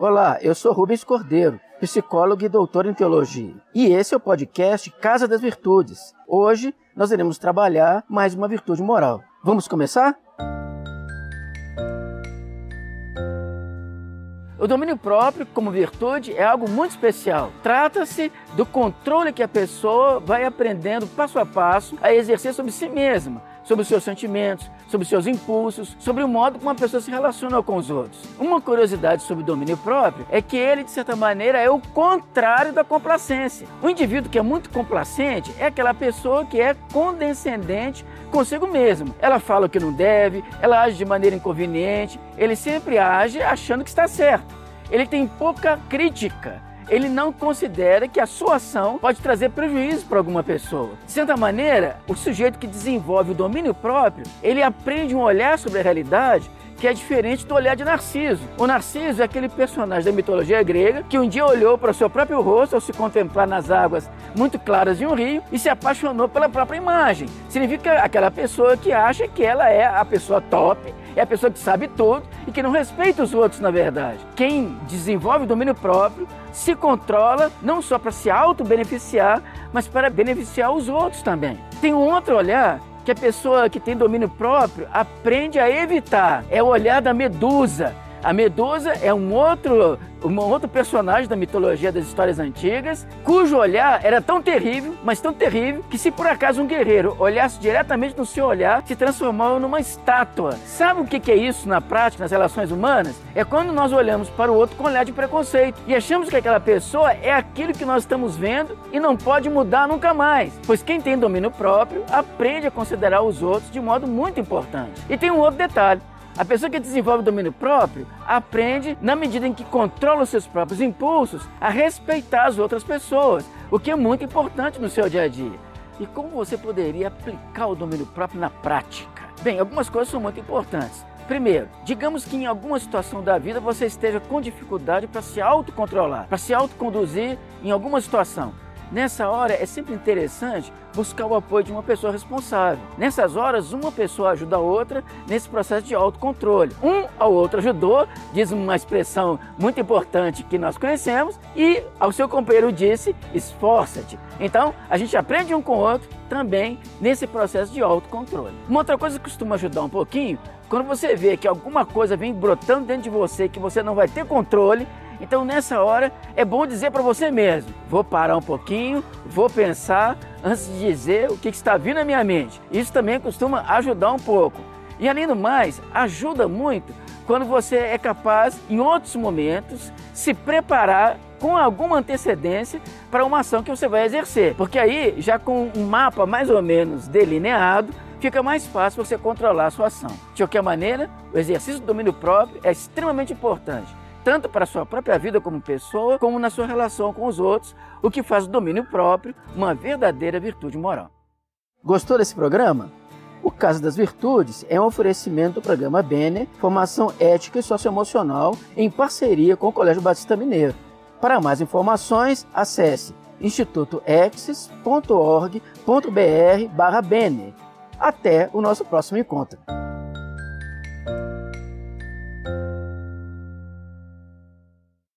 Olá, eu sou Rubens Cordeiro, psicólogo e doutor em teologia. E esse é o podcast Casa das Virtudes. Hoje nós iremos trabalhar mais uma virtude moral. Vamos começar? O domínio próprio, como virtude, é algo muito especial. Trata-se do controle que a pessoa vai aprendendo passo a passo a exercer sobre si mesma, sobre os seus sentimentos, sobre os seus impulsos, sobre o modo como a pessoa se relaciona com os outros. Uma curiosidade sobre o domínio próprio é que ele, de certa maneira, é o contrário da complacência. O indivíduo que é muito complacente é aquela pessoa que é condescendente consigo mesmo. Ela fala o que não deve, ela age de maneira inconveniente, ele sempre age achando que está certo. Ele tem pouca crítica ele não considera que a sua ação pode trazer prejuízo para alguma pessoa. De certa maneira, o sujeito que desenvolve o domínio próprio, ele aprende um olhar sobre a realidade que é diferente do olhar de Narciso. O Narciso é aquele personagem da mitologia grega que um dia olhou para o seu próprio rosto ao se contemplar nas águas muito claras de um rio e se apaixonou pela própria imagem. Significa aquela pessoa que acha que ela é a pessoa top, é a pessoa que sabe tudo e que não respeita os outros, na verdade. Quem desenvolve o domínio próprio se controla não só para se auto-beneficiar, mas para beneficiar os outros também. Tem um outro olhar que a pessoa que tem domínio próprio aprende a evitar. É o olhar da medusa. A Medusa é um outro, um outro personagem da mitologia das histórias antigas, cujo olhar era tão terrível, mas tão terrível, que se por acaso um guerreiro olhasse diretamente no seu olhar, se transformava numa estátua. Sabe o que é isso na prática, nas relações humanas? É quando nós olhamos para o outro com olhar de preconceito e achamos que aquela pessoa é aquilo que nós estamos vendo e não pode mudar nunca mais. Pois quem tem domínio próprio aprende a considerar os outros de modo muito importante. E tem um outro detalhe. A pessoa que desenvolve domínio próprio aprende, na medida em que controla os seus próprios impulsos, a respeitar as outras pessoas, o que é muito importante no seu dia a dia. E como você poderia aplicar o domínio próprio na prática? Bem, algumas coisas são muito importantes. Primeiro, digamos que em alguma situação da vida você esteja com dificuldade para se autocontrolar, para se autoconduzir em alguma situação. Nessa hora é sempre interessante buscar o apoio de uma pessoa responsável. Nessas horas, uma pessoa ajuda a outra nesse processo de autocontrole. Um ao outro ajudou, diz uma expressão muito importante que nós conhecemos, e ao seu companheiro disse: esforça-te. Então, a gente aprende um com o outro também nesse processo de autocontrole. Uma outra coisa que costuma ajudar um pouquinho, quando você vê que alguma coisa vem brotando dentro de você que você não vai ter controle, então nessa hora é bom dizer para você mesmo: vou parar um pouquinho, vou pensar antes de dizer o que está vindo na minha mente. Isso também costuma ajudar um pouco. E além do mais, ajuda muito quando você é capaz, em outros momentos, se preparar com alguma antecedência para uma ação que você vai exercer. Porque aí, já com um mapa mais ou menos delineado, fica mais fácil você controlar a sua ação. De qualquer maneira, o exercício do domínio próprio é extremamente importante tanto para a sua própria vida como pessoa, como na sua relação com os outros, o que faz o domínio próprio uma verdadeira virtude moral. Gostou desse programa? O Casa das Virtudes é um oferecimento do programa Bene, formação ética e socioemocional em parceria com o Colégio Batista Mineiro. Para mais informações, acesse institutoexis.org.br/bene. Até o nosso próximo encontro.